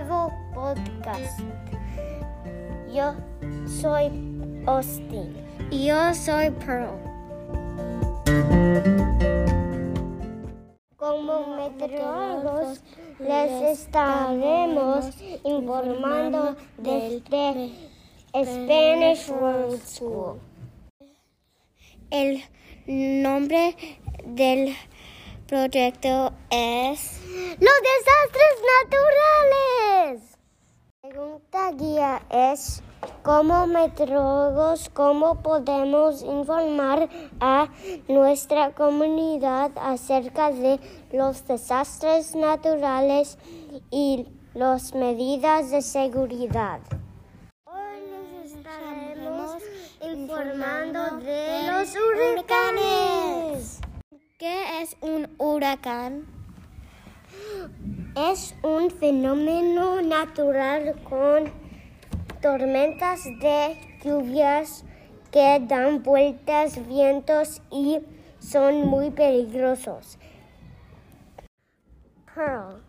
nuevo podcast. Yo soy Austin. Y yo soy Pearl. Como meteorólogos les estaremos informando desde Spanish World School. El nombre del proyecto es Los desastres naturales. La pregunta guía es como meteorólogos cómo podemos informar a nuestra comunidad acerca de los desastres naturales y las medidas de seguridad. Hoy les estaremos informando de los huracanes. ¿Qué es un huracán? Es un fenómeno natural con tormentas de lluvias que dan vueltas, vientos y son muy peligrosos. Pearl,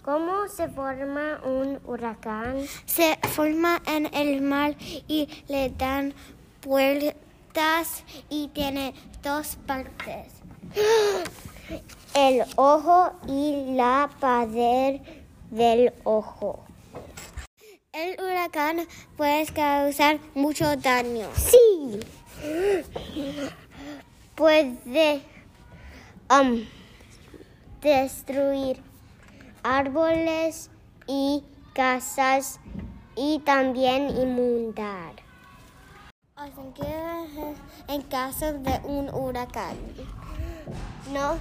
¿cómo se forma un huracán? Se forma en el mar y le dan vueltas y tiene dos partes. El ojo y la pared del ojo. El huracán puede causar mucho daño. Sí. Puede um, destruir árboles y casas y también inundar. En caso de un huracán, No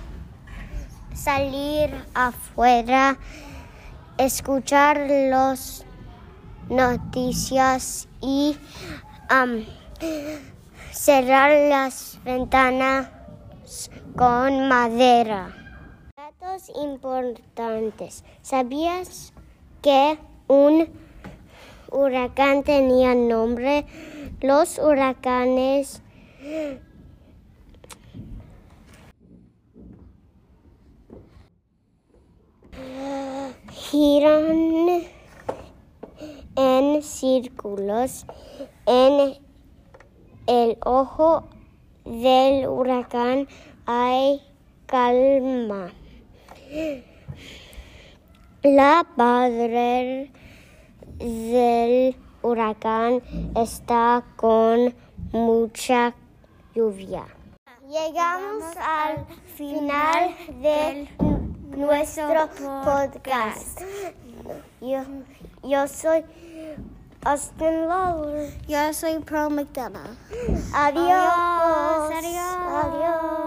salir afuera, escuchar las noticias y cerrar las ventanas con madera. Datos importantes. ¿Sabías que un huracán tenía nombre? Los huracanes giran en círculos en el ojo del huracán hay calma. La padre del huracán está con mucha lluvia. Llegamos al final de nuestro podcast. Yo, yo soy Austin Lawler. yo soy Pearl McDonough. Adiós. Adiós. Adiós.